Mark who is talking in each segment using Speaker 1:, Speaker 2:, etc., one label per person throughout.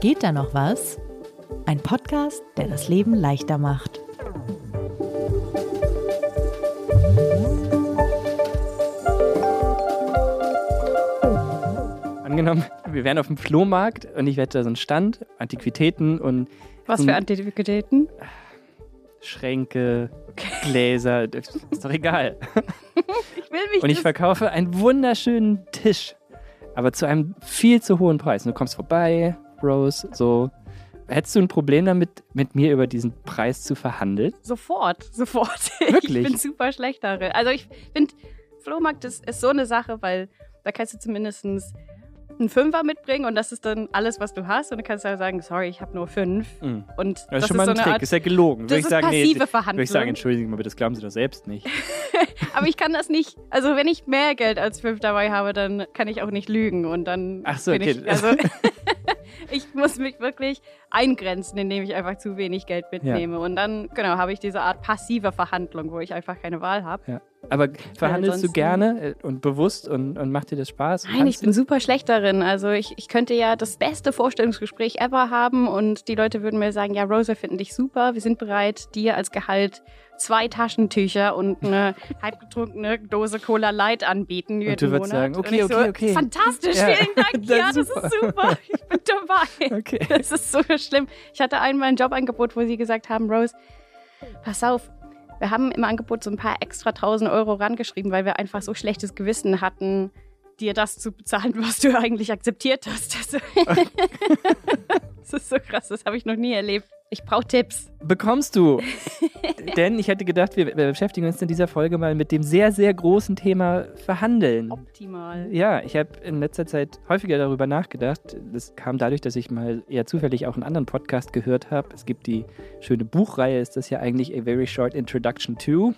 Speaker 1: Geht da noch was? Ein Podcast, der das Leben leichter macht.
Speaker 2: Angenommen, wir wären auf dem Flohmarkt und ich hätte da so einen Stand, Antiquitäten und
Speaker 3: Was für Antiquitäten?
Speaker 2: Schränke, Gläser, das ist doch egal.
Speaker 3: Ich will mich
Speaker 2: Und ich verkaufe einen wunderschönen Tisch, aber zu einem viel zu hohen Preis. Und du kommst vorbei, Rose, so. Hättest du ein Problem damit, mit mir über diesen Preis zu verhandeln?
Speaker 3: Sofort, sofort.
Speaker 2: Wirklich?
Speaker 3: Ich bin super schlecht darin. Also ich finde, Flohmarkt ist, ist so eine Sache, weil da kannst du zumindest einen Fünfer mitbringen und das ist dann alles, was du hast. Und dann kannst du halt sagen, sorry, ich habe nur fünf.
Speaker 2: Mhm.
Speaker 3: Und
Speaker 2: Das ist schon mal
Speaker 3: so
Speaker 2: ein
Speaker 3: eine
Speaker 2: Trick,
Speaker 3: Art,
Speaker 2: ist ja gelogen.
Speaker 3: das
Speaker 2: Würde ich
Speaker 3: ist
Speaker 2: sagen,
Speaker 3: passive
Speaker 2: nee, würde
Speaker 3: Verhandlung.
Speaker 2: ich sagen, entschuldigen Sie mal, bitte, das glauben Sie doch selbst nicht.
Speaker 3: Aber ich kann das nicht, also wenn ich mehr Geld als fünf dabei habe, dann kann ich auch nicht lügen und dann
Speaker 2: Ach so,
Speaker 3: bin
Speaker 2: okay.
Speaker 3: ich, also ich muss mich wirklich eingrenzen, indem ich einfach zu wenig Geld mitnehme. Und dann, genau, habe ich diese Art passive Verhandlung, wo ich einfach keine Wahl habe.
Speaker 2: Aber verhandelst du gerne äh, und bewusst und, und macht dir das Spaß?
Speaker 3: Nein, ich bin super schlecht darin. Also ich, ich könnte ja das beste Vorstellungsgespräch ever haben und die Leute würden mir sagen, ja, Rose, wir finden dich super, wir sind bereit, dir als Gehalt zwei Taschentücher und eine halbgetrunkene Dose Cola Light anbieten jeden
Speaker 2: Und du würdest
Speaker 3: Monat.
Speaker 2: sagen, okay, okay,
Speaker 3: so,
Speaker 2: okay.
Speaker 3: Fantastisch,
Speaker 2: Ja,
Speaker 3: vielen Dank. ja, das
Speaker 2: super.
Speaker 3: ist super. Ich bin dabei.
Speaker 2: Okay.
Speaker 3: Das ist so schlimm. Ich hatte einmal ein Jobangebot, wo sie gesagt haben, Rose, pass auf, wir haben im Angebot so ein paar extra 1000 Euro rangeschrieben, weil wir einfach so schlechtes Gewissen hatten, dir das zu bezahlen, was du eigentlich akzeptiert hast. Also, das ist so krass, das habe ich noch nie erlebt. Ich brauche Tipps.
Speaker 2: Bekommst du. Denn ich hätte gedacht, wir, wir beschäftigen uns in dieser Folge mal mit dem sehr, sehr großen Thema Verhandeln.
Speaker 3: Optimal.
Speaker 2: Ja, ich habe in letzter Zeit häufiger darüber nachgedacht. Das kam dadurch, dass ich mal eher zufällig auch einen anderen Podcast gehört habe. Es gibt die schöne Buchreihe, ist das ja eigentlich A Very Short Introduction to.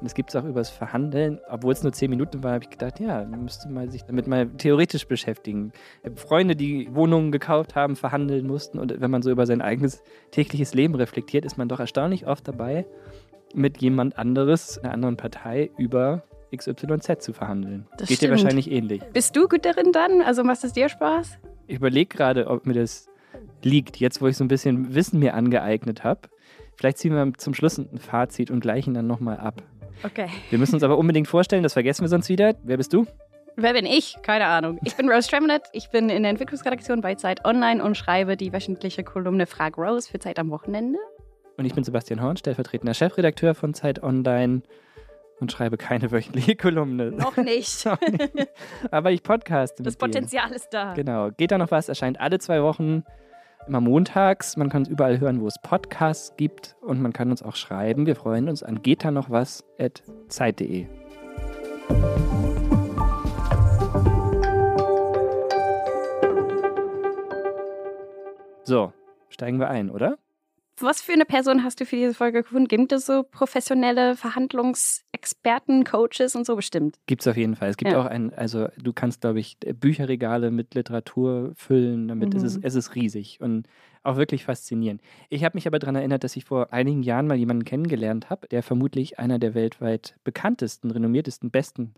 Speaker 2: Und es gibt es auch übers Verhandeln. Obwohl es nur zehn Minuten war, habe ich gedacht, ja, man müsste mal sich damit mal theoretisch beschäftigen. Hab Freunde, die Wohnungen gekauft haben, verhandeln mussten. Und wenn man so über sein eigenes tägliches Leben reflektiert, ist man doch erstaunlich oft dabei, mit jemand anderes, einer anderen Partei, über XYZ zu verhandeln.
Speaker 3: Das
Speaker 2: Geht dir
Speaker 3: stimmt.
Speaker 2: wahrscheinlich ähnlich.
Speaker 3: Bist du gut darin dann? Also macht es dir Spaß?
Speaker 2: Ich überlege gerade, ob mir das liegt, jetzt wo ich so ein bisschen Wissen mir angeeignet habe. Vielleicht ziehen wir zum Schluss ein Fazit und gleichen dann nochmal ab.
Speaker 3: Okay.
Speaker 2: Wir müssen uns aber unbedingt vorstellen, das vergessen wir sonst wieder. Wer bist du?
Speaker 3: Wer bin ich? Keine Ahnung. Ich bin Rose Tremlett. Ich bin in der Entwicklungsredaktion bei Zeit Online und schreibe die wöchentliche Kolumne Frag Rose für Zeit am Wochenende.
Speaker 2: Und ich bin Sebastian Horn, stellvertretender Chefredakteur von Zeit Online und schreibe keine wöchentliche Kolumne.
Speaker 3: Noch nicht.
Speaker 2: aber ich podcaste
Speaker 3: Das
Speaker 2: mit dir.
Speaker 3: Potenzial ist da.
Speaker 2: Genau. Geht da noch was? Erscheint alle zwei Wochen, immer montags. Man kann es überall hören, wo es Podcasts gibt. Und man kann uns auch schreiben. Wir freuen uns an geht noch was at zeit.de. So, steigen wir ein, oder?
Speaker 3: Was für eine Person hast du für diese Folge gefunden? Gibt es so professionelle Verhandlungsexperten, Coaches und so bestimmt?
Speaker 2: Gibt es auf jeden Fall. Es gibt
Speaker 3: Ja.
Speaker 2: auch ein, also du kannst, glaube ich, Bücherregale mit Literatur füllen, damit
Speaker 3: Mhm.
Speaker 2: es, ist, es ist riesig und auch wirklich faszinierend. Ich habe mich aber daran erinnert, dass ich vor einigen Jahren mal jemanden kennengelernt habe, der vermutlich einer der weltweit bekanntesten, renommiertesten, besten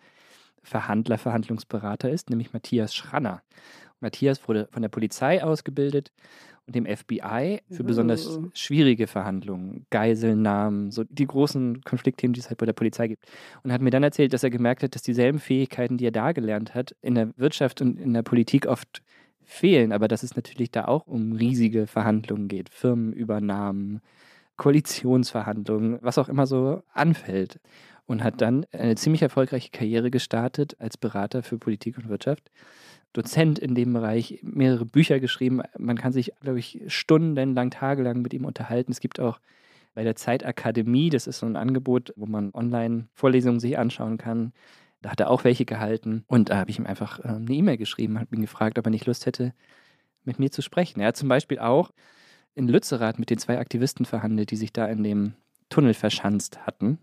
Speaker 2: Verhandler, Verhandlungsberater ist, nämlich Matthias Schranner. Matthias wurde von der Polizei ausgebildet und dem FBI für besonders
Speaker 3: Uh.
Speaker 2: schwierige Verhandlungen, Geiselnahmen, so die großen Konfliktthemen, die es halt bei der Polizei gibt. Und hat mir dann erzählt, dass er gemerkt hat, dass dieselben Fähigkeiten, die er da gelernt hat, in der Wirtschaft und in der Politik oft fehlen, aber dass es natürlich da auch um riesige Verhandlungen geht, Firmenübernahmen, Koalitionsverhandlungen, was auch immer so anfällt. Und hat dann eine ziemlich erfolgreiche Karriere gestartet als Berater für Politik und Wirtschaft. Dozent in dem Bereich, mehrere Bücher geschrieben. Man kann sich, glaube ich, stundenlang, tagelang mit ihm unterhalten. Es gibt auch bei der Zeitakademie, das ist so ein Angebot, wo man Online-Vorlesungen sich anschauen kann. Da hat er auch welche gehalten. Und da habe ich ihm einfach ähm, eine E-Mail geschrieben, habe ihn gefragt, ob er nicht Lust hätte, mit mir zu sprechen. Er hat zum Beispiel auch in Lützerath mit den zwei Aktivisten verhandelt, die sich da in dem Tunnel verschanzt hatten.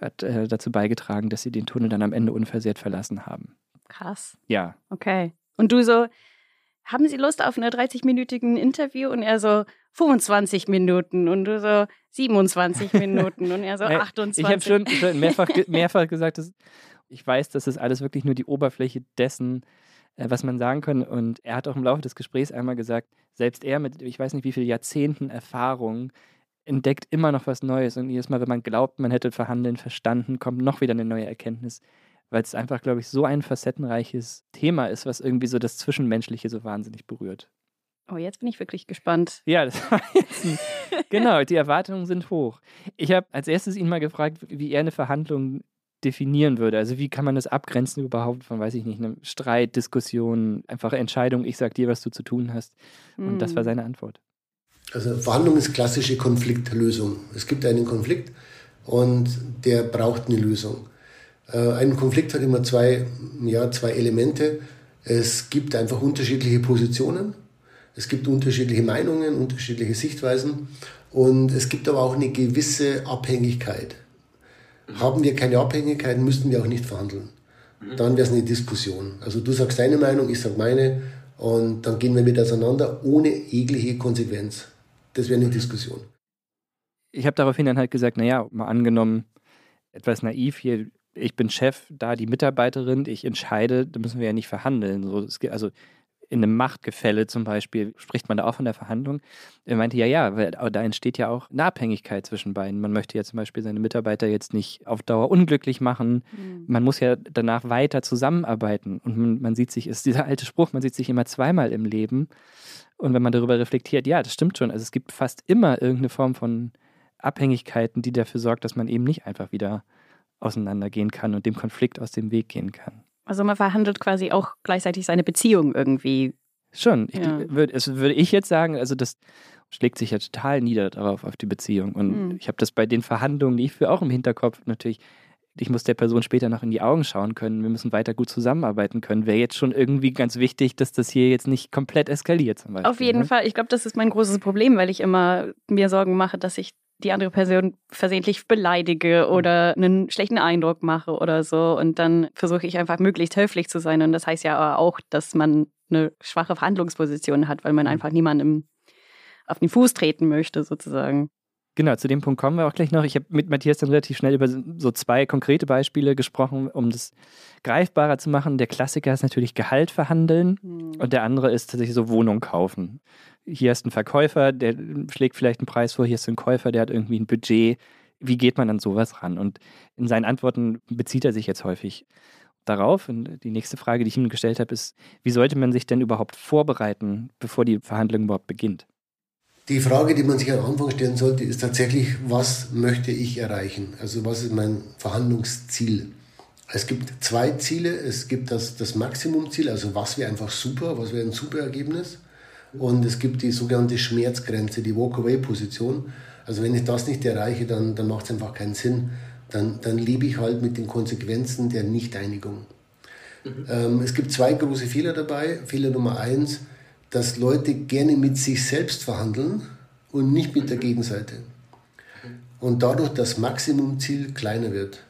Speaker 2: Hat äh, dazu beigetragen, dass sie den Tunnel dann am Ende unversehrt verlassen haben.
Speaker 3: Krass.
Speaker 2: Ja,
Speaker 3: Okay. Und du so, haben Sie Lust auf eine 30-minütigen Interview? Und er so, 25 Minuten. Und du so, 27 Minuten. Und er so,
Speaker 2: Äh,
Speaker 3: 28.
Speaker 2: Ich habe schon, schon mehrfach, mehrfach gesagt, dass ich weiß, dass das alles wirklich nur die Oberfläche dessen äh, was man sagen kann. Und er hat auch im Laufe des Gesprächs einmal gesagt, selbst er mit, ich weiß nicht wie viele Jahrzehnten Erfahrung, entdeckt immer noch was Neues. Und jedes Mal, wenn man glaubt, man hätte Verhandeln verstanden, kommt noch wieder eine neue Erkenntnis. Weil es einfach, glaube ich, so ein facettenreiches Thema ist, was irgendwie so das Zwischenmenschliche so wahnsinnig berührt.
Speaker 3: Oh, jetzt bin ich wirklich gespannt.
Speaker 2: Ja, das war jetzt ein, genau, die Erwartungen sind hoch. Ich habe als erstes ihn mal gefragt, wie er eine Verhandlung definieren würde. Also wie kann man das abgrenzen überhaupt von, weiß ich nicht, einem Streit, Diskussion, einfache Entscheidung, ich sag dir, was du zu tun hast. Und mm. das war hm. seine Antwort.
Speaker 4: Also Verhandlung ist klassische Konfliktlösung. Es gibt einen Konflikt und der braucht eine Lösung. Äh, ein Konflikt hat immer zwei, ja, zwei Elemente. Es gibt einfach unterschiedliche Positionen, es gibt unterschiedliche Meinungen, unterschiedliche Sichtweisen und es gibt aber auch eine gewisse Abhängigkeit. Haben wir keine Abhängigkeit, müssten wir auch nicht verhandeln. Dann wäre es eine Diskussion. Also du sagst deine Meinung, ich sage meine und dann gehen wir mit auseinander ohne jegliche Konsequenz. Das wäre eine Diskussion.
Speaker 2: Ich habe daraufhin dann halt gesagt, naja, mal angenommen, etwas naiv hier, ich bin Chef, da die Mitarbeiterin, ich entscheide, da müssen wir ja nicht verhandeln. So, also in einem Machtgefälle zum Beispiel, spricht man da auch von der Verhandlung. Er meinte, ja, ja, weil da entsteht ja auch eine Abhängigkeit zwischen beiden. Man möchte ja zum Beispiel seine Mitarbeiter jetzt nicht auf Dauer unglücklich machen. Mhm. Man muss ja danach weiter zusammenarbeiten. Und man, man sieht sich, ist dieser alte Spruch, man sieht sich immer zweimal im Leben. Und wenn man darüber reflektiert, ja, das stimmt schon. Also es gibt fast immer irgendeine Form von Abhängigkeiten, die dafür sorgt, dass man eben nicht einfach wieder auseinandergehen kann und dem Konflikt aus dem Weg gehen kann.
Speaker 3: Also man verhandelt quasi auch gleichzeitig seine Beziehung irgendwie.
Speaker 2: Schon. Ja. Ich, würd, also würde ich jetzt sagen, also das schlägt sich ja total nieder darauf, auf die Beziehung. Und mhm. ich habe das bei den Verhandlungen, die ich für auch im Hinterkopf natürlich, ich muss der Person später noch in die Augen schauen können, wir müssen weiter gut zusammenarbeiten können. Wäre jetzt schon irgendwie ganz wichtig, dass das hier jetzt nicht komplett eskaliert zum Beispiel.
Speaker 3: Auf jeden
Speaker 2: ne?
Speaker 3: Fall. Ich glaube, das ist mein großes Problem, weil ich immer mir Sorgen mache, dass ich die andere Person versehentlich beleidige oder einen schlechten Eindruck mache oder so. Und dann versuche ich einfach möglichst höflich zu sein. Und das heißt ja auch, dass man eine schwache Verhandlungsposition hat, weil man mhm. einfach niemandem auf den Fuß treten möchte, sozusagen.
Speaker 2: Genau, zu dem Punkt kommen wir auch gleich noch. Ich habe mit Matthias dann relativ schnell über so zwei konkrete Beispiele gesprochen, um das greifbarer zu machen. Der Klassiker ist natürlich Gehalt verhandeln mhm. und der andere ist tatsächlich so Wohnung kaufen hier ist ein Verkäufer, der schlägt vielleicht einen Preis vor, hier ist ein Käufer, der hat irgendwie ein Budget. Wie geht man an sowas ran? Und in seinen Antworten bezieht er sich jetzt häufig darauf. Und die nächste Frage, die ich ihm gestellt habe, ist, wie sollte man sich denn überhaupt vorbereiten, bevor die Verhandlung überhaupt beginnt?
Speaker 4: Die Frage, die man sich am Anfang stellen sollte, ist tatsächlich, was möchte ich erreichen? Also was ist mein Verhandlungsziel? Es gibt zwei Ziele. Es gibt das, das Maximumziel, also was wäre einfach super, was wäre ein super Ergebnis. Und es gibt die sogenannte Schmerzgrenze, die Walk-Away-Position. Also wenn ich das nicht erreiche, dann, dann macht es einfach keinen Sinn. Dann, dann lebe ich halt mit den Konsequenzen der Nichteinigung. Mhm. Ähm, es gibt zwei große Fehler dabei. Fehler Nummer eins, dass Leute gerne mit sich selbst verhandeln und nicht mit der Gegenseite. Und dadurch das Maximumziel kleiner wird.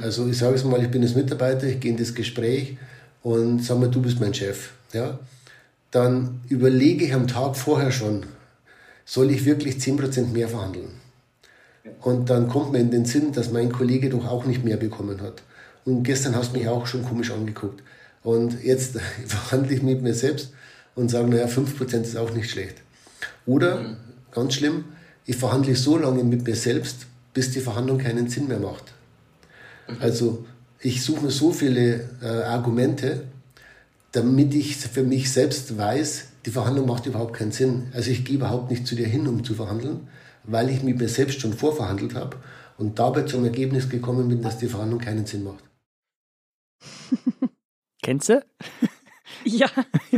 Speaker 4: Also ich sage es mal, ich bin jetzt Mitarbeiter, ich gehe in das Gespräch und sage mal, du bist mein Chef. Ja? Dann überlege ich am Tag vorher schon, soll ich wirklich 10% mehr verhandeln? Und dann kommt mir in den Sinn, dass mein Kollege doch auch nicht mehr bekommen hat. Und gestern hast du mich auch schon komisch angeguckt. Und jetzt verhandle ich mit mir selbst und sage, naja, 5% ist auch nicht schlecht. Oder, mhm. ganz schlimm, ich verhandle so lange mit mir selbst, bis die Verhandlung keinen Sinn mehr macht. Mhm. Also ich suche mir so viele äh, Argumente, damit ich für mich selbst weiß, die Verhandlung macht überhaupt keinen Sinn. Also ich gehe überhaupt nicht zu dir hin, um zu verhandeln, weil ich mit mir selbst schon vorverhandelt habe und dabei zum Ergebnis gekommen bin, dass die Verhandlung keinen Sinn macht.
Speaker 2: Kennst du?
Speaker 3: Ja,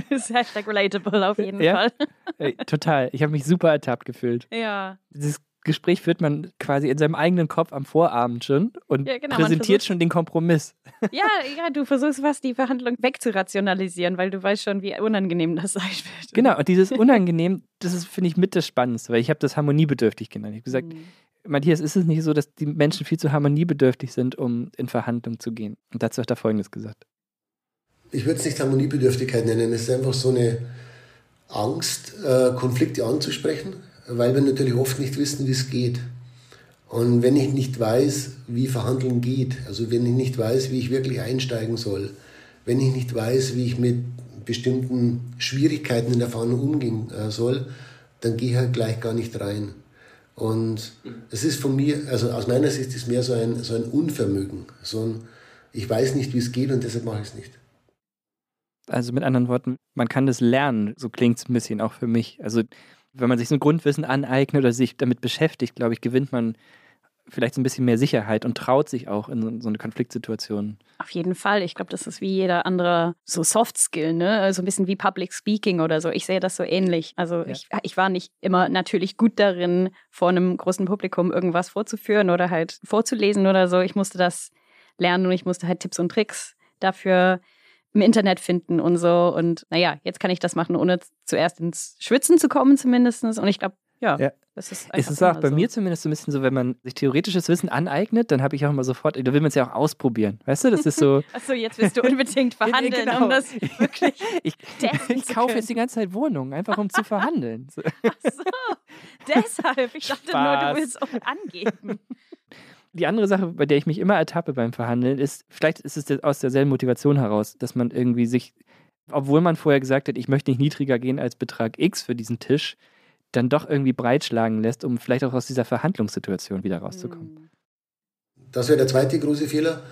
Speaker 3: ist Hashtag relatable auf jeden ja? Fall.
Speaker 2: Hey, total. Ich habe mich super ertappt gefühlt.
Speaker 3: Ja.
Speaker 2: Dieses Gespräch führt man quasi in seinem eigenen Kopf am Vorabend schon und ja, genau, präsentiert schon den Kompromiss.
Speaker 3: Ja, ja, du versuchst was, die Verhandlung wegzurationalisieren, weil du weißt schon, wie unangenehm das sein wird.
Speaker 2: Genau, und dieses Unangenehm, das ist, finde ich, mit das Spannendste, weil ich habe das harmoniebedürftig genannt. Ich habe gesagt, mhm. Matthias, ist es nicht so, dass die Menschen viel zu harmoniebedürftig sind, um in Verhandlungen zu gehen? Und dazu hat er Folgendes gesagt.
Speaker 4: Ich würde es nicht Harmoniebedürftigkeit nennen, es ist einfach so eine Angst, äh, Konflikte anzusprechen weil wir natürlich oft nicht wissen, wie es geht. Und wenn ich nicht weiß, wie Verhandeln geht, also wenn ich nicht weiß, wie ich wirklich einsteigen soll, wenn ich nicht weiß, wie ich mit bestimmten Schwierigkeiten in der Verhandlung umgehen äh, soll, dann gehe ich halt gleich gar nicht rein. Und es ist von mir, also aus meiner Sicht ist es mehr so ein, so ein Unvermögen, so ein, ich weiß nicht, wie es geht und deshalb mache ich es nicht.
Speaker 2: Also mit anderen Worten, man kann das lernen, so klingt es ein bisschen auch für mich. Also wenn man sich so ein Grundwissen aneignet oder sich damit beschäftigt, glaube ich, gewinnt man vielleicht so ein bisschen mehr Sicherheit und traut sich auch in so eine Konfliktsituation.
Speaker 3: Auf jeden Fall. Ich glaube, das ist wie jeder andere so Soft Skill, ne? So ein bisschen wie Public Speaking oder so. Ich sehe das so ähnlich. Also ja. ich, ich war nicht immer natürlich gut darin, vor einem großen Publikum irgendwas vorzuführen oder halt vorzulesen oder so. Ich musste das lernen und ich musste halt Tipps und Tricks dafür im Internet finden und so. Und naja, jetzt kann ich das machen, ohne zuerst ins Schwitzen zu kommen zumindest. Und ich glaube, ja, ja,
Speaker 2: das ist. Es ist auch bei so. mir zumindest so ein bisschen so, wenn man sich theoretisches Wissen aneignet, dann habe ich auch immer sofort, da will man es ja auch ausprobieren. Weißt du, das ist so.
Speaker 3: Achso, jetzt willst du unbedingt verhandeln, genau. um das wirklich.
Speaker 2: ich, ich kaufe jetzt die ganze Zeit Wohnungen, einfach um zu verhandeln.
Speaker 3: Ach so, deshalb. Ich dachte Spaß. nur, du willst auch angeben.
Speaker 2: Die andere Sache, bei der ich mich immer ertappe beim Verhandeln, ist, vielleicht ist es aus derselben Motivation heraus, dass man irgendwie sich, obwohl man vorher gesagt hat, ich möchte nicht niedriger gehen als Betrag X für diesen Tisch, dann doch irgendwie breitschlagen lässt, um vielleicht auch aus dieser Verhandlungssituation wieder rauszukommen. Hm.
Speaker 4: Das wäre der zweite große Fehler,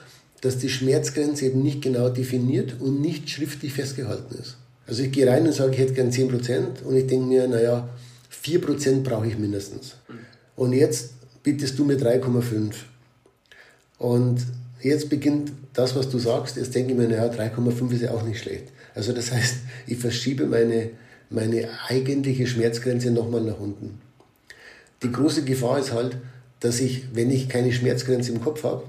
Speaker 4: dass die Schmerzgrenze eben nicht genau definiert und nicht schriftlich festgehalten ist. Also ich gehe rein und sage, ich hätte gern 10% und ich denke mir, naja, 4% brauche ich mindestens. Und jetzt bittest du mir 3,5. Und jetzt beginnt das, was du sagst, jetzt denke ich mir, naja, 3,5 ist ja auch nicht schlecht. Also das heißt, ich verschiebe meine meine eigentliche Schmerzgrenze nochmal nach unten. Die große Gefahr ist halt, dass ich, wenn ich keine Schmerzgrenze im Kopf habe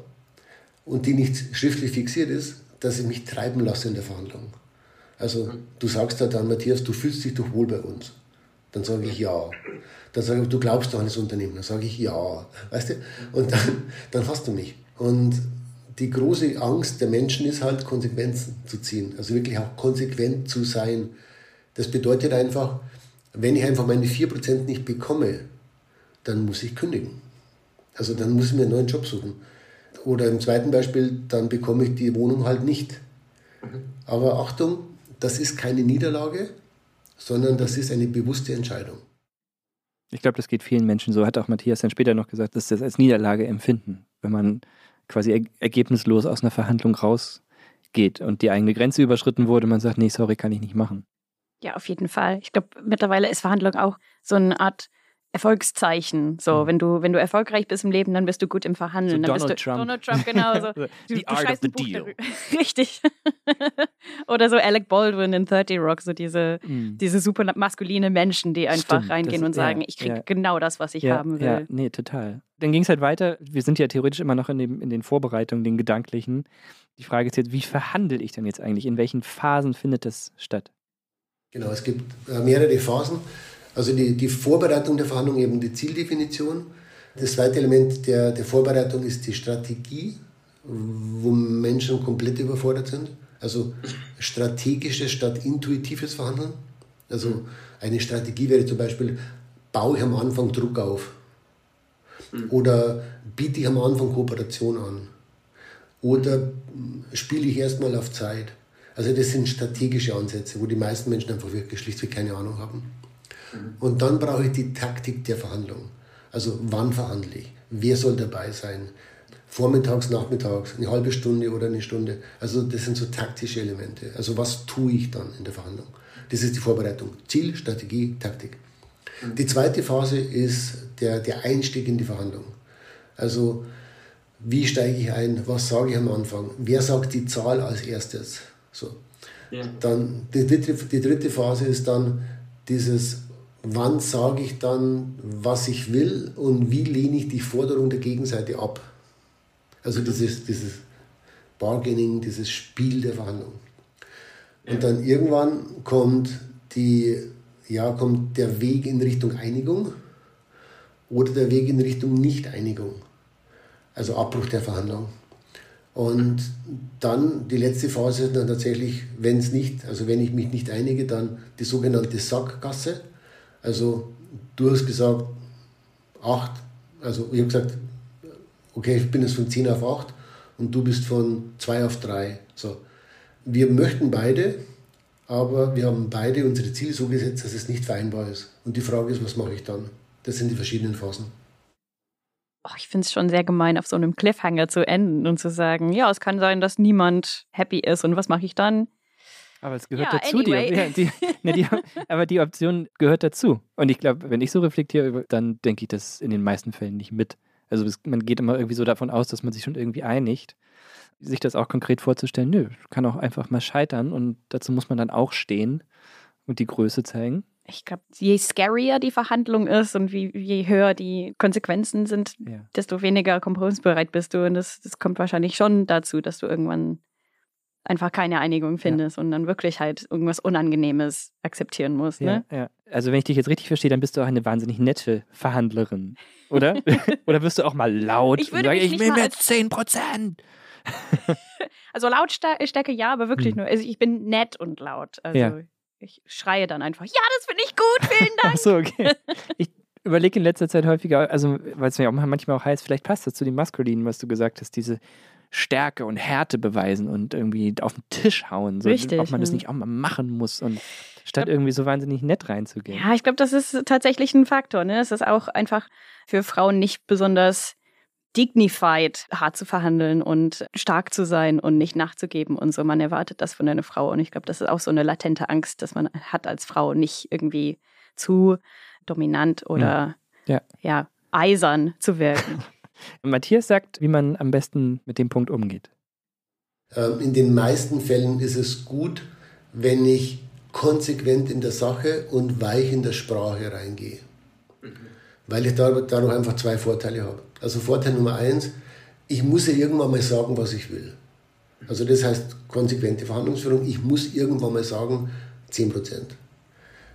Speaker 4: und die nicht schriftlich fixiert ist, dass ich mich treiben lasse in der Verhandlung. Also du sagst da dann, Matthias, du fühlst dich doch wohl bei uns. Dann sage ich ja. Dann sage ich, du glaubst doch an das Unternehmen. Dann sage ich ja. Weißt du? Und dann, dann hast du mich. Und die große Angst der Menschen ist halt, Konsequenzen zu ziehen. Also wirklich auch konsequent zu sein. Das bedeutet einfach, wenn ich einfach meine 4% nicht bekomme, dann muss ich kündigen. Also dann muss ich mir einen neuen Job suchen. Oder im zweiten Beispiel, dann bekomme ich die Wohnung halt nicht. Mhm. Aber Achtung, das ist keine Niederlage, sondern das ist eine bewusste Entscheidung.
Speaker 2: Ich glaube, das geht vielen Menschen so. Hat auch Matthias dann später noch gesagt, dass das als Niederlage empfinden, wenn man quasi ergebnislos aus einer Verhandlung rausgeht und die eigene Grenze überschritten wurde. Man sagt, nee, sorry, kann ich nicht machen.
Speaker 3: Ja, auf jeden Fall. Ich glaube, mittlerweile ist Verhandlung auch so eine Art Erfolgszeichen. So, mhm. wenn du, wenn du erfolgreich bist im Leben, dann bist du gut im Verhandeln.
Speaker 2: So
Speaker 3: dann
Speaker 2: Donald
Speaker 3: bist
Speaker 2: du, Trump.
Speaker 3: Donald Trump, genau. So.
Speaker 2: du, The du art of the deal.
Speaker 3: Richtig. Oder so Alec Baldwin in 30 Rock, so diese, mhm. diese super maskuline Menschen, die einfach Stimmt, reingehen das, und sagen, ja, ich kriege ja. genau das, was ich
Speaker 2: ja,
Speaker 3: haben will.
Speaker 2: Ja, nee, total. Dann ging es halt weiter. Wir sind ja theoretisch immer noch in, dem, in den Vorbereitungen, den gedanklichen. Die Frage ist jetzt, wie verhandle ich denn jetzt eigentlich? In welchen Phasen findet das statt?
Speaker 4: Genau, es gibt äh, mehrere Phasen. Also die, die Vorbereitung der Verhandlung, eben die Zieldefinition. Das zweite Element der, der Vorbereitung ist die Strategie, wo Menschen komplett überfordert sind. Also strategisches statt intuitives Verhandeln. Also eine Strategie wäre zum Beispiel, baue ich am Anfang Druck auf. Oder biete ich am Anfang Kooperation an. Oder spiele ich erstmal auf Zeit. Also das sind strategische Ansätze, wo die meisten Menschen einfach wirklich schlichtweg keine Ahnung haben. Mhm. Und dann brauche ich die Taktik der Verhandlung. Also wann verhandle ich? Wer soll dabei sein? Vormittags, nachmittags, eine halbe Stunde oder eine Stunde. Also das sind so taktische Elemente. Also was tue ich dann in der Verhandlung? Das ist die Vorbereitung. Ziel, Strategie, Taktik. Mhm. Die zweite Phase ist der, der Einstieg in die Verhandlung. Also wie steige ich ein? Was sage ich am Anfang? Wer sagt die Zahl als erstes? So. Ja. Dann die dritte, die dritte Phase ist dann dieses, wann sage ich dann, was ich will und wie lehne ich die Forderung der Gegenseite ab. Also dieses, dieses Bargaining, dieses Spiel der Verhandlung. Und dann irgendwann kommt, die, ja, kommt der Weg in Richtung Einigung oder der Weg in Richtung Nicht-Einigung. Also Abbruch der Verhandlung. Und dann die letzte Phase ist dann tatsächlich, wenn es nicht, also wenn ich mich nicht einige, dann die sogenannte Sackgasse. Also du hast gesagt, acht, also ich habe gesagt, okay, ich bin jetzt von 10 auf 8 und du bist von 2 auf 3. So. wir möchten beide, aber wir haben beide unsere Ziele so gesetzt, dass es nicht vereinbar ist. Und die Frage ist, was mache ich dann? Das sind die verschiedenen Phasen.
Speaker 3: Oh, ich finde es schon sehr gemein, auf so einem Cliffhanger zu enden und zu sagen, ja, es kann sein, dass niemand happy ist und was mache ich dann?
Speaker 2: Aber es gehört
Speaker 3: Ja,
Speaker 2: dazu.
Speaker 3: anyway.
Speaker 2: Die, die, ne, die, aber die Option gehört dazu. Und ich glaube, wenn ich so reflektiere, dann denke ich das in den meisten Fällen nicht mit. Also es, man geht immer irgendwie so davon aus, dass man sich schon irgendwie einigt. Sich das auch konkret vorzustellen, nö, kann auch einfach mal scheitern und dazu muss man dann auch stehen und die Größe zeigen.
Speaker 3: Ich glaube, je scarier die Verhandlung ist und wie, je höher die Konsequenzen sind,
Speaker 2: Ja.
Speaker 3: desto weniger kompromissbereit bist du. Und das, das kommt wahrscheinlich schon dazu, dass du irgendwann einfach keine Einigung findest und dann wirklich halt irgendwas Unangenehmes akzeptieren musst. Ne?
Speaker 2: Ja, ja. Also wenn ich dich jetzt richtig verstehe, dann bist du auch eine wahnsinnig nette Verhandlerin, oder? oder wirst du auch mal laut
Speaker 3: Ich würde
Speaker 2: sagen,
Speaker 3: mich
Speaker 2: ich mir
Speaker 3: als-
Speaker 2: 10 Prozent?
Speaker 3: Also Lautstärke ja, aber wirklich
Speaker 2: Hm.
Speaker 3: nur. Also ich bin nett und laut. Also
Speaker 2: Ja.
Speaker 3: ich schreie dann einfach, ja, das finde ich gut, vielen Dank.
Speaker 2: Ach so, okay. Ich überlege in letzter Zeit häufiger, also weil es mir auch manchmal auch heißt, vielleicht passt das zu dem Maskulinen, was du gesagt hast, diese Stärke und Härte beweisen und irgendwie auf den Tisch hauen, so,
Speaker 3: Richtig,
Speaker 2: ob man das
Speaker 3: ja.
Speaker 2: nicht auch mal machen muss und statt irgendwie so wahnsinnig nett reinzugehen.
Speaker 3: Ja, ich glaube, das ist tatsächlich ein Faktor. Ne? Es ist auch einfach für Frauen nicht besonders dignified, hart zu verhandeln und stark zu sein und nicht nachzugeben und so. Man erwartet das von einer Frau. Und ich glaube, das ist auch so eine latente Angst, dass man hat als Frau nicht irgendwie zu dominant oder
Speaker 2: Ja.
Speaker 3: ja, eisern zu wirken.
Speaker 2: Matthias sagt, wie man am besten mit dem Punkt umgeht.
Speaker 4: Ähm, In den meisten Fällen ist es gut, wenn ich konsequent in der Sache und weich in der Sprache reingehe. Weil ich dadurch einfach zwei Vorteile habe. Also Vorteil Nummer eins, ich muss ja irgendwann mal sagen, was ich will. Also das heißt konsequente Verhandlungsführung, ich muss irgendwann mal sagen, 10 Prozent.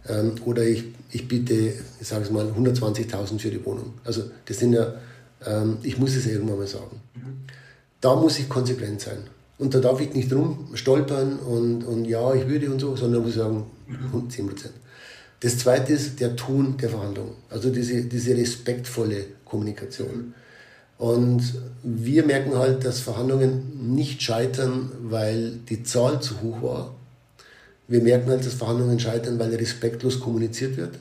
Speaker 4: Ähm, oder ich, ich biete, ich sage es mal, 120.000 für die Wohnung. Also das sind ja, ähm, ich muss es irgendwann mal sagen. Da muss ich konsequent sein. Und da darf ich nicht rumstolpern und, und ja, ich würde und so, sondern muss sagen, 10 Prozent. Das zweite ist der Ton der Verhandlung, also diese, diese respektvolle Kommunikation. Und wir merken halt, dass Verhandlungen nicht scheitern, weil die Zahl zu hoch war. Wir merken halt, dass Verhandlungen scheitern, weil respektlos kommuniziert wird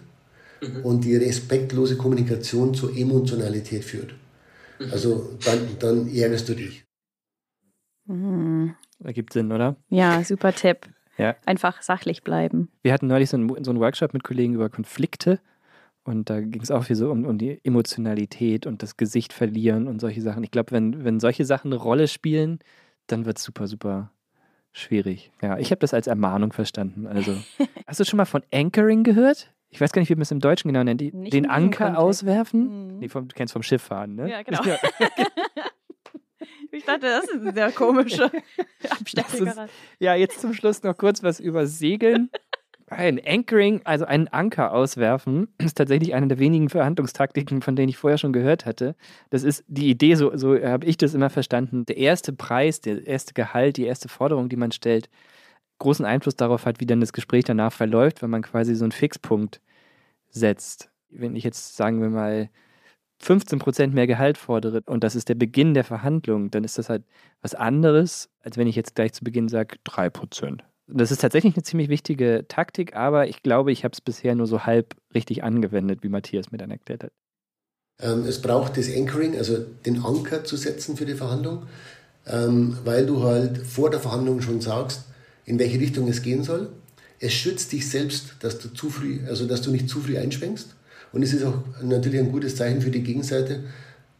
Speaker 4: und die respektlose Kommunikation zur Emotionalität führt. Also dann, dann ärgerst du dich.
Speaker 3: Mhm.
Speaker 2: Ergibt Sinn, oder?
Speaker 3: Ja, super Tipp.
Speaker 2: Ja.
Speaker 3: Einfach sachlich bleiben.
Speaker 2: Wir hatten neulich so einen, so einen Workshop mit Kollegen über Konflikte und da ging es auch viel so um, um die Emotionalität und das Gesicht verlieren und solche Sachen. Ich glaube, wenn, wenn solche Sachen eine Rolle spielen, dann wird es super, super schwierig. Ja, ich habe das als Ermahnung verstanden. Also, hast du schon mal von Anchoring gehört? Ich weiß gar nicht, wie man es im Deutschen genau nennt. Die, den Anker
Speaker 3: Kontext.
Speaker 2: auswerfen?
Speaker 3: Mhm.
Speaker 2: Nee, vom, du kennst vom Schifffahren, ne?
Speaker 3: Ja, genau. Ich dachte, das ist ein sehr komischer Abstecher.
Speaker 2: Ja, jetzt zum Schluss noch kurz was über Segeln. Ein Anchoring, also einen Anker auswerfen, ist tatsächlich eine der wenigen Verhandlungstaktiken, von denen ich vorher schon gehört hatte. Das ist die Idee, so, so habe ich das immer verstanden. Der erste Preis, der erste Gehalt, die erste Forderung, die man stellt, großen Einfluss darauf hat, wie dann das Gespräch danach verläuft, wenn man quasi so einen Fixpunkt setzt. Wenn ich jetzt, sagen wir mal, 15 Prozent mehr Gehalt fordere und das ist der Beginn der Verhandlung, dann ist das halt was anderes, als wenn ich jetzt gleich zu Beginn sage 3 Prozent. Das ist tatsächlich eine ziemlich wichtige Taktik, aber ich glaube, ich habe es bisher nur so halb richtig angewendet, wie Matthias mir dann erklärt hat.
Speaker 4: Ähm, es braucht das Anchoring, also den Anker zu setzen für die Verhandlung, ähm, weil du halt vor der Verhandlung schon sagst, in welche Richtung es gehen soll. Es schützt dich selbst, dass du zu früh, also dass du nicht zu früh einschwenkst. Und es ist auch natürlich ein gutes Zeichen für die Gegenseite,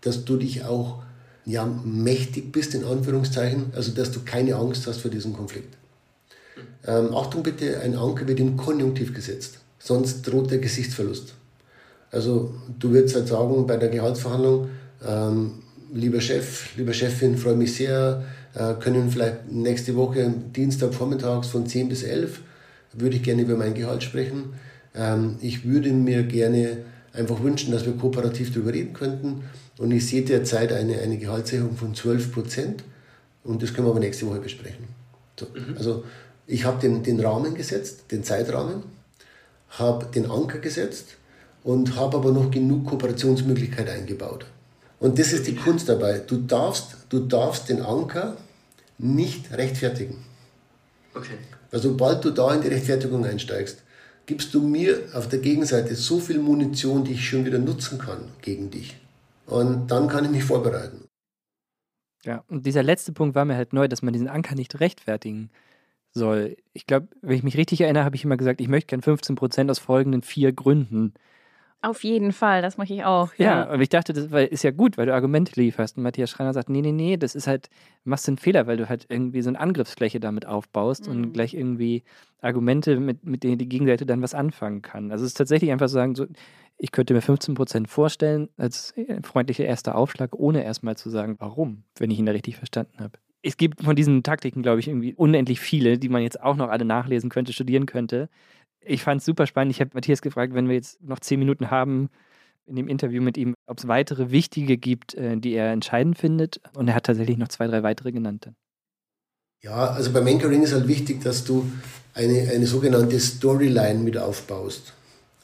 Speaker 4: dass du dich auch ja, mächtig bist, in Anführungszeichen, also dass du keine Angst hast vor diesem Konflikt. Ähm, Achtung bitte, ein Anker wird im Konjunktiv gesetzt, sonst droht der Gesichtsverlust. Also du würdest halt sagen bei der Gehaltsverhandlung, ähm, lieber Chef, lieber Chefin, freue mich sehr, können vielleicht nächste Woche Dienstag vormittags von 10 bis 11 würde ich gerne über mein Gehalt sprechen. Ähm, ich würde mir gerne einfach wünschen, dass wir kooperativ darüber reden könnten. Und ich sehe derzeit eine, eine Gehaltserhöhung von 12 Prozent. Und das können wir aber nächste Woche besprechen. So. Also ich habe den, den Rahmen gesetzt, den Zeitrahmen, habe den Anker gesetzt und habe aber noch genug Kooperationsmöglichkeit eingebaut. Und das ist die Kunst dabei. Du darfst, du darfst den Anker nicht rechtfertigen. Okay. Weil sobald du da in die Rechtfertigung einsteigst, gibst du mir auf der Gegenseite so viel Munition, die ich schon wieder nutzen kann gegen dich. Und dann kann ich mich vorbereiten.
Speaker 2: Ja, und dieser letzte Punkt war mir halt neu, dass man diesen Anker nicht rechtfertigen soll. Ich glaube, wenn ich mich richtig erinnere, habe ich immer gesagt, ich möchte gern 15 Prozent aus folgenden vier Gründen.
Speaker 3: Auf jeden Fall, das mache ich auch.
Speaker 2: Ja, ja und ich dachte, das ist ja gut, weil du Argumente lieferst. Und Matthias Schreiner sagt, nee, nee, nee, das ist halt, machst du einen Fehler, weil du halt irgendwie so eine Angriffsfläche damit aufbaust mhm. und gleich irgendwie Argumente, mit, mit denen die Gegenseite dann was anfangen kann. Also es ist tatsächlich einfach so sagen, so, ich könnte mir 15 Prozent vorstellen als freundlicher erster Aufschlag, ohne erstmal zu sagen, warum, wenn ich ihn da richtig verstanden habe. Es gibt von diesen Taktiken, glaube ich, irgendwie unendlich viele, die man jetzt auch noch alle nachlesen könnte, studieren könnte. Ich fand es super spannend. Ich habe Matthias gefragt, wenn wir jetzt noch zehn Minuten haben in dem Interview mit ihm, ob es weitere wichtige gibt, äh, die er entscheidend findet. Und er hat tatsächlich noch zwei, drei weitere genannt.
Speaker 4: Ja, also beim Anchoring ist halt wichtig, dass du eine, eine sogenannte Storyline mit aufbaust.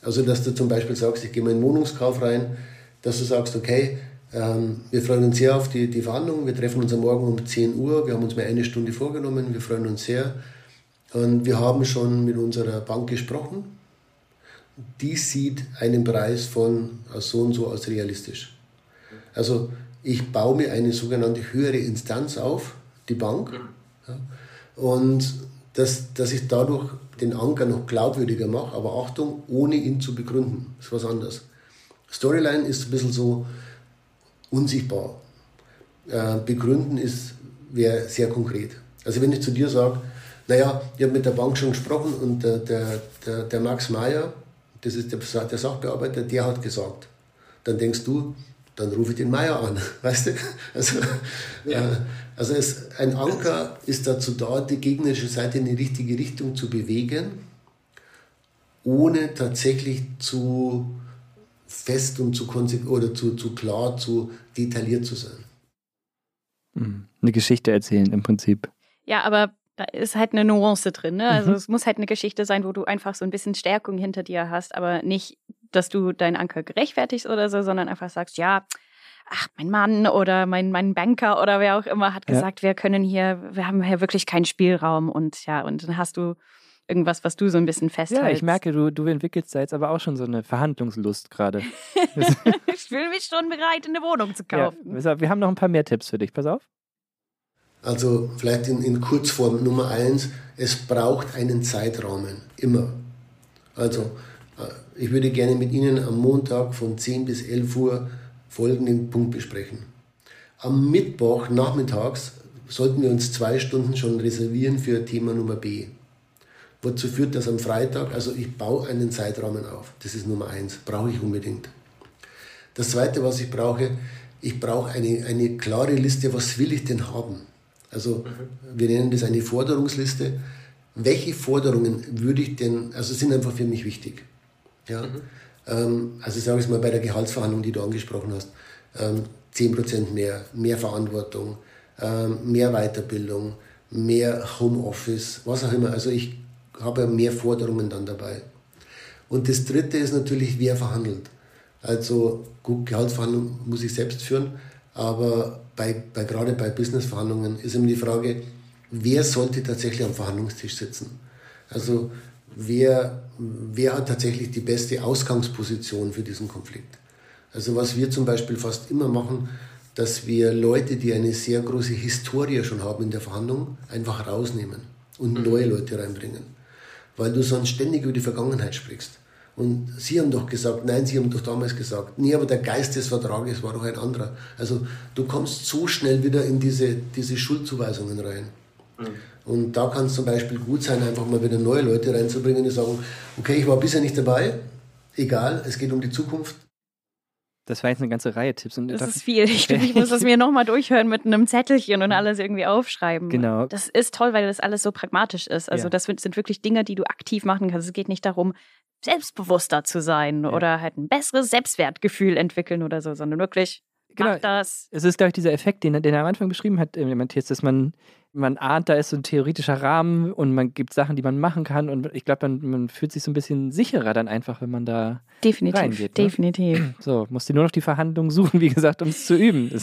Speaker 4: Also, dass du zum Beispiel sagst, ich gehe mal in den Wohnungskauf rein, dass du sagst, okay, ähm, wir freuen uns sehr auf die, die Verhandlungen, wir treffen uns am Morgen um 10 Uhr, wir haben uns mal eine Stunde vorgenommen, wir freuen uns sehr. Und wir haben schon mit unserer Bank gesprochen. Die sieht einen Preis von so und so als realistisch. Also ich baue mir eine sogenannte höhere Instanz auf, die Bank. Ja, und dass, dass ich dadurch den Anker noch glaubwürdiger mache, aber Achtung, ohne ihn zu begründen. Ist was anderes. Storyline ist ein bisschen so unsichtbar. Äh, begründen ist wäre sehr konkret. Also wenn ich zu dir sage, naja, ich habe mit der Bank schon gesprochen und der, der, der, der Max Meyer, das ist der, der Sachbearbeiter, der hat gesagt. Dann denkst du, dann rufe ich den Meier an, weißt du? Also, ja. äh, also es, ein Anker ist dazu da, die gegnerische Seite in die richtige Richtung zu bewegen, ohne tatsächlich zu fest und zu oder zu, zu klar, zu detailliert zu sein.
Speaker 2: Hm, eine Geschichte erzählen im Prinzip.
Speaker 3: Ja, aber da ist halt eine Nuance drin. Ne? Also mhm. es muss halt eine Geschichte sein, wo du einfach so ein bisschen Stärkung hinter dir hast, aber nicht, dass du deinen Anker gerechtfertigst oder so, sondern einfach sagst, ja, ach, mein Mann oder mein, mein Banker oder wer auch immer hat gesagt, ja. wir können hier, wir haben hier wirklich keinen Spielraum und ja, und dann hast du irgendwas, was du so ein bisschen festhältst.
Speaker 2: Ja, ich merke, du, du entwickelst da jetzt aber auch schon so eine Verhandlungslust gerade.
Speaker 3: ich fühle mich schon bereit, eine Wohnung zu kaufen.
Speaker 2: Ja, wir haben noch ein paar mehr Tipps für dich. Pass auf.
Speaker 4: Also vielleicht in, in Kurzform Nummer eins, es braucht einen Zeitrahmen, immer. Also äh, ich würde gerne mit Ihnen am Montag von 10 bis 11 Uhr folgenden Punkt besprechen. Am Mittwoch nachmittags sollten wir uns zwei Stunden schon reservieren für Thema Nummer B. Wozu führt das am Freitag? Also ich baue einen Zeitrahmen auf. Das ist Nummer eins, brauche ich unbedingt. Das zweite, was ich brauche, ich brauche eine, eine klare Liste, was will ich denn haben? Also wir nennen das eine Forderungsliste. Welche Forderungen würde ich denn, also sind einfach für mich wichtig. Ja? Mhm. Ähm, also ich sage es mal bei der Gehaltsverhandlung, die du angesprochen hast, ähm, 10% mehr, mehr Verantwortung, ähm, mehr Weiterbildung, mehr Homeoffice, was auch immer. Also ich habe mehr Forderungen dann dabei. Und das Dritte ist natürlich, wer verhandelt. Also gut, Gehaltsverhandlungen muss ich selbst führen, aber bei, bei, gerade bei Businessverhandlungen ist immer die Frage, wer sollte tatsächlich am Verhandlungstisch sitzen? Also wer, wer hat tatsächlich die beste Ausgangsposition für diesen Konflikt? Also was wir zum Beispiel fast immer machen, dass wir Leute, die eine sehr große Historie schon haben in der Verhandlung, einfach rausnehmen und mhm. neue Leute reinbringen. Weil du sonst ständig über die Vergangenheit sprichst. Und Sie haben doch gesagt, nein, Sie haben doch damals gesagt, nee, aber der Geist des Vertrages war doch ein anderer. Also du kommst so schnell wieder in diese, diese Schuldzuweisungen rein. Mhm. Und da kann es zum Beispiel gut sein, einfach mal wieder neue Leute reinzubringen, die sagen, okay, ich war bisher nicht dabei, egal, es geht um die Zukunft.
Speaker 2: Das war jetzt eine ganze Reihe Tipps. Und
Speaker 3: das ist viel. Ich, ich muss das mir nochmal durchhören mit einem Zettelchen und alles irgendwie aufschreiben.
Speaker 2: Genau.
Speaker 3: Das ist toll, weil das alles so pragmatisch ist. Also ja. das sind wirklich Dinge, die du aktiv machen kannst. Es geht nicht darum, selbstbewusster zu sein ja. oder halt ein besseres Selbstwertgefühl entwickeln oder so, sondern wirklich genau. mach das.
Speaker 2: Es ist, glaube ich, dieser Effekt, den, den er am Anfang beschrieben hat, äh, Matthias, dass man, man ahnt, da ist so ein theoretischer Rahmen und man gibt Sachen, die man machen kann und ich glaube, man, man fühlt sich so ein bisschen sicherer dann einfach, wenn man da
Speaker 3: definitiv,
Speaker 2: reingeht. Ne?
Speaker 3: Definitiv.
Speaker 2: So, musst du nur noch die Verhandlungen suchen, wie gesagt, um es zu üben.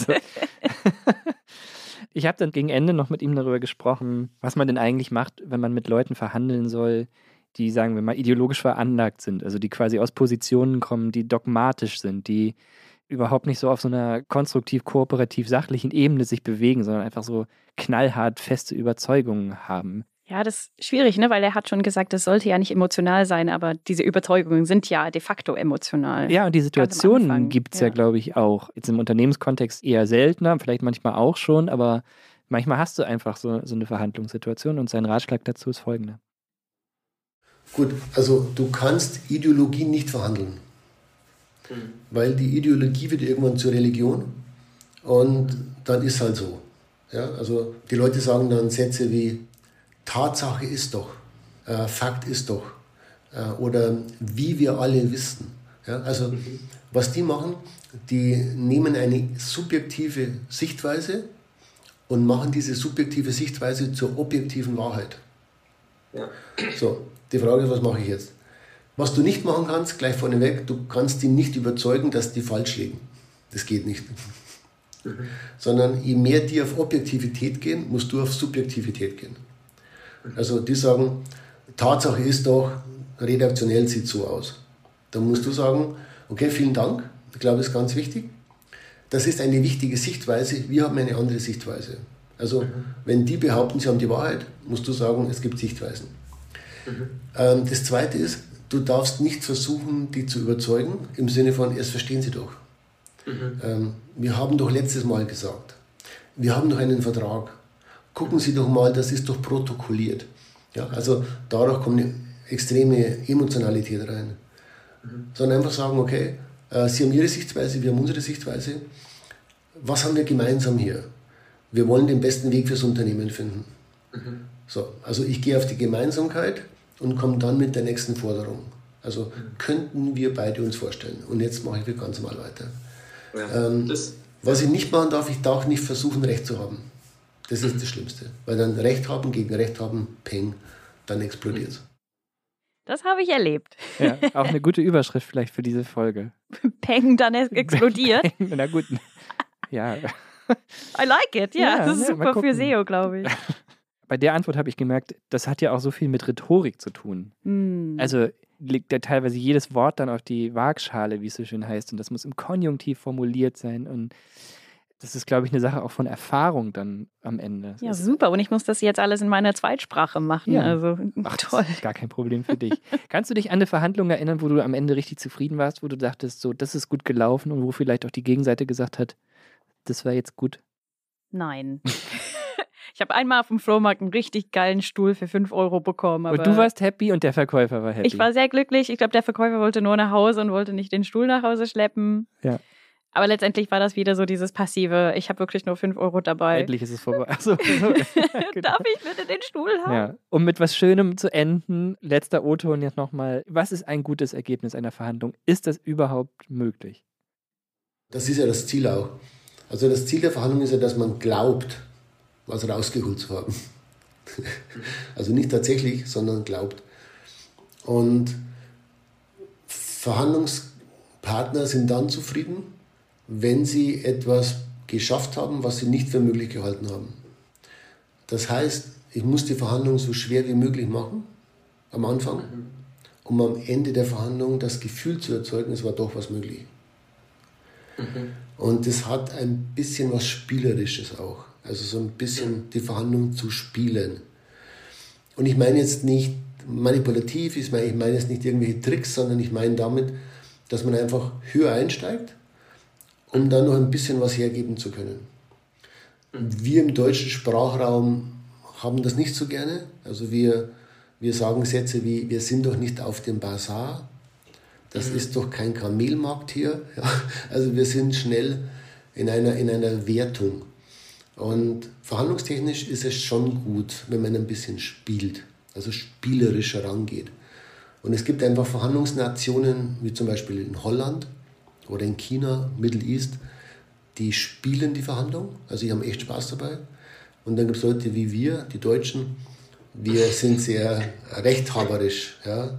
Speaker 2: Ich habe dann gegen Ende noch mit ihm darüber gesprochen, was man denn eigentlich macht, wenn man mit Leuten verhandeln soll, die, sagen wir mal, ideologisch veranlagt sind, also die quasi aus Positionen kommen, die dogmatisch sind, die überhaupt nicht so auf so einer konstruktiv, kooperativ, sachlichen Ebene sich bewegen, sondern einfach so knallhart feste Überzeugungen haben.
Speaker 3: Ja, das ist schwierig, ne? weil er hat schon gesagt, das sollte ja nicht emotional sein, aber diese Überzeugungen sind ja de facto emotional.
Speaker 2: Ja, und die Situationen gibt es ja, ja glaube ich, auch. Jetzt im Unternehmenskontext eher seltener, vielleicht manchmal auch schon, aber manchmal hast du einfach so, so eine Verhandlungssituation und sein Ratschlag dazu ist folgender.
Speaker 4: Gut, also du kannst Ideologie nicht verhandeln, mhm. weil die Ideologie wird irgendwann zur Religion und dann ist halt so. Ja, also die Leute sagen dann Sätze wie Tatsache ist doch, äh, Fakt ist doch, äh, oder wie wir alle wissen. Ja, also mhm. was die machen, die nehmen eine subjektive Sichtweise und machen diese subjektive Sichtweise zur objektiven Wahrheit. Ja. So, die Frage ist, was mache ich jetzt? Was du nicht machen kannst, gleich vorneweg, du kannst die nicht überzeugen, dass die falsch liegen. Das geht nicht. Mhm. Sondern je mehr die auf Objektivität gehen, musst du auf Subjektivität gehen. Also die sagen, Tatsache ist doch, redaktionell sieht so aus. Dann musst du sagen, okay, vielen Dank, ich glaube, das ist ganz wichtig. Das ist eine wichtige Sichtweise, wir haben eine andere Sichtweise. Also mhm. wenn die behaupten, sie haben die Wahrheit, musst du sagen, es gibt Sichtweisen. Mhm. Ähm, das Zweite ist, du darfst nicht versuchen, die zu überzeugen, im Sinne von, erst verstehen sie doch. Mhm. Ähm, wir haben doch letztes Mal gesagt, wir haben doch einen Vertrag gucken Sie doch mal, das ist doch protokolliert. Ja, also dadurch kommt eine extreme Emotionalität rein. Mhm. Sondern einfach sagen, okay, äh, Sie haben Ihre Sichtweise, wir haben unsere Sichtweise. Was haben wir gemeinsam hier? Wir wollen den besten Weg fürs Unternehmen finden. Mhm. So, also ich gehe auf die Gemeinsamkeit und komme dann mit der nächsten Forderung. Also mhm. könnten wir beide uns vorstellen. Und jetzt mache ich ganz normal weiter. Ja, ähm, was ich nicht machen darf, ich darf nicht versuchen, Recht zu haben. Das ist das Schlimmste. Weil dann Recht haben gegen Recht haben, peng, dann explodiert es.
Speaker 3: Das habe ich erlebt.
Speaker 2: Ja, auch eine gute Überschrift vielleicht für diese Folge.
Speaker 3: Peng, dann explodiert.
Speaker 2: Peng, na gut. Ja.
Speaker 3: I like it, ja. ja das ist ja, super für SEO, glaube ich.
Speaker 2: Bei der Antwort habe ich gemerkt, das hat ja auch so viel mit Rhetorik zu tun. Mm. Also legt ja teilweise jedes Wort dann auf die Waagschale, wie es so schön heißt. Und das muss im Konjunktiv formuliert sein. Und das ist, glaube ich, eine Sache auch von Erfahrung dann am Ende.
Speaker 3: Ja, super. Und ich muss das jetzt alles in meiner Zweitsprache machen. Ja. Also
Speaker 2: Ach, toll. Gar kein Problem für dich. Kannst du dich an eine Verhandlung erinnern, wo du am Ende richtig zufrieden warst, wo du dachtest, so, das ist gut gelaufen und wo vielleicht auch die Gegenseite gesagt hat, das war jetzt gut?
Speaker 3: Nein. ich habe einmal auf dem Flohmarkt einen richtig geilen Stuhl für 5 Euro bekommen.
Speaker 2: und du warst happy und der Verkäufer war happy.
Speaker 3: Ich war sehr glücklich. Ich glaube, der Verkäufer wollte nur nach Hause und wollte nicht den Stuhl nach Hause schleppen.
Speaker 2: Ja.
Speaker 3: Aber letztendlich war das wieder so dieses passive, ich habe wirklich nur 5 Euro dabei.
Speaker 2: Endlich ist es vorbei. Achso, so.
Speaker 3: genau. Darf ich bitte den Stuhl haben? Ja.
Speaker 2: Um mit was Schönem zu enden, letzter O-Ton jetzt nochmal. Was ist ein gutes Ergebnis einer Verhandlung? Ist das überhaupt möglich?
Speaker 4: Das ist ja das Ziel auch. Also das Ziel der Verhandlung ist ja, dass man glaubt, was rausgeholt zu haben. also nicht tatsächlich, sondern glaubt. Und Verhandlungspartner sind dann zufrieden, wenn sie etwas geschafft haben, was sie nicht für möglich gehalten haben. Das heißt, ich muss die Verhandlung so schwer wie möglich machen am Anfang, um am Ende der Verhandlung das Gefühl zu erzeugen, es war doch was möglich. Mhm. Und das hat ein bisschen was Spielerisches auch. Also so ein bisschen die Verhandlung zu spielen. Und ich meine jetzt nicht manipulativ, ich meine, ich meine jetzt nicht irgendwelche Tricks, sondern ich meine damit, dass man einfach höher einsteigt um dann noch ein bisschen was hergeben zu können. Wir im deutschen Sprachraum haben das nicht so gerne. Also wir, wir sagen Sätze wie, wir sind doch nicht auf dem Bazar, das mhm. ist doch kein Kamelmarkt hier. Ja, also wir sind schnell in einer, in einer Wertung. Und verhandlungstechnisch ist es schon gut, wenn man ein bisschen spielt, also spielerisch herangeht. Und es gibt einfach Verhandlungsnationen, wie zum Beispiel in Holland, oder in China, Middle East, die spielen die Verhandlung, also die haben echt Spaß dabei. Und dann gibt es Leute wie wir, die Deutschen, wir sind sehr rechthaberisch. Ja.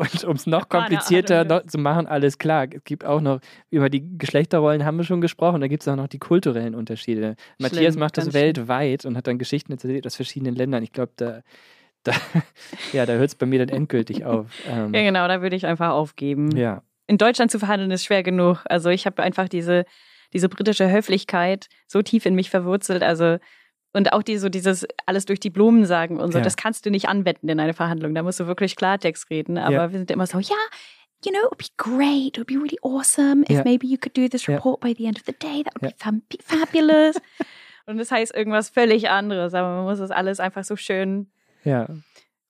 Speaker 2: Und um es noch komplizierter noch zu machen, alles klar. Es gibt auch noch, über die Geschlechterrollen haben wir schon gesprochen, da gibt es auch noch die kulturellen Unterschiede. Schlimm, Matthias macht das weltweit und hat dann Geschichten erzählt aus verschiedenen Ländern. Ich glaube, da, da, ja, da hört es bei mir dann endgültig auf.
Speaker 3: Ähm, ja, genau, da würde ich einfach aufgeben.
Speaker 2: Ja.
Speaker 3: In Deutschland zu verhandeln ist schwer genug. Also ich habe einfach diese, diese britische Höflichkeit so tief in mich verwurzelt. Also und auch die, so dieses alles durch die Blumen sagen und so, ja. das kannst du nicht anwenden in eine Verhandlung. Da musst du wirklich Klartext reden. Aber ja. wir sind immer so, ja, you know, it would be great, it would be really awesome if ja. maybe you could do this report by the end of the day. That would be fabulous. und das heißt irgendwas völlig anderes, aber man muss das alles einfach so schön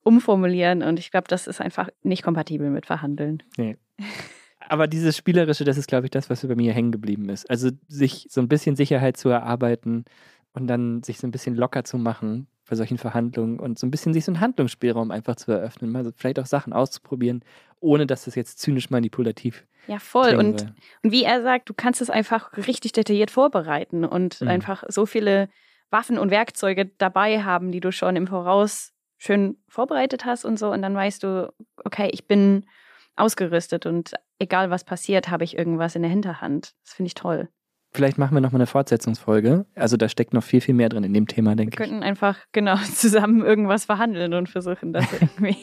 Speaker 3: umformulieren. Und ich glaube, das ist einfach nicht kompatibel mit Verhandeln.
Speaker 2: Nee. Aber dieses Spielerische, das ist, glaube ich, das, was bei mir hängen geblieben ist. Also sich so ein bisschen Sicherheit zu erarbeiten, und dann sich so ein bisschen locker zu machen bei solchen Verhandlungen und so ein bisschen sich so einen Handlungsspielraum einfach zu eröffnen, mal vielleicht auch Sachen auszuprobieren, ohne dass das jetzt zynisch manipulativ
Speaker 3: ja, voll. Und, und wie er sagt, du kannst es einfach richtig detailliert vorbereiten und mhm. einfach so viele Waffen und Werkzeuge dabei haben, die du schon im Voraus schön vorbereitet hast und so. Und dann weißt du, okay, ich bin ausgerüstet und egal was passiert, habe ich irgendwas in der Hinterhand. Das finde ich toll.
Speaker 2: Vielleicht machen wir noch mal eine Fortsetzungsfolge. Also da steckt noch viel, viel mehr drin in dem Thema, denke
Speaker 3: ich. Wir könnten einfach genau zusammen irgendwas verhandeln und versuchen, das irgendwie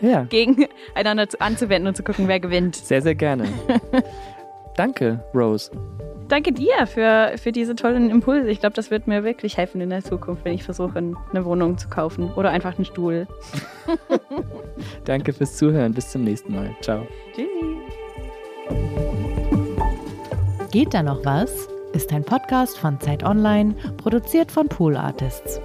Speaker 3: ja. gegeneinander anzuwenden und zu gucken, wer gewinnt.
Speaker 2: Sehr, sehr gerne. Danke, Rose.
Speaker 3: Danke dir für, für diese tollen Impulse. Ich glaube, das wird mir wirklich helfen in der Zukunft, wenn ich versuche, eine Wohnung zu kaufen oder einfach einen Stuhl.
Speaker 2: Danke fürs Zuhören. Bis zum nächsten Mal. Ciao.
Speaker 3: Tschüssi.
Speaker 1: Geht da noch was? Ist ein Podcast von Zeit Online, produziert von Pool Artists.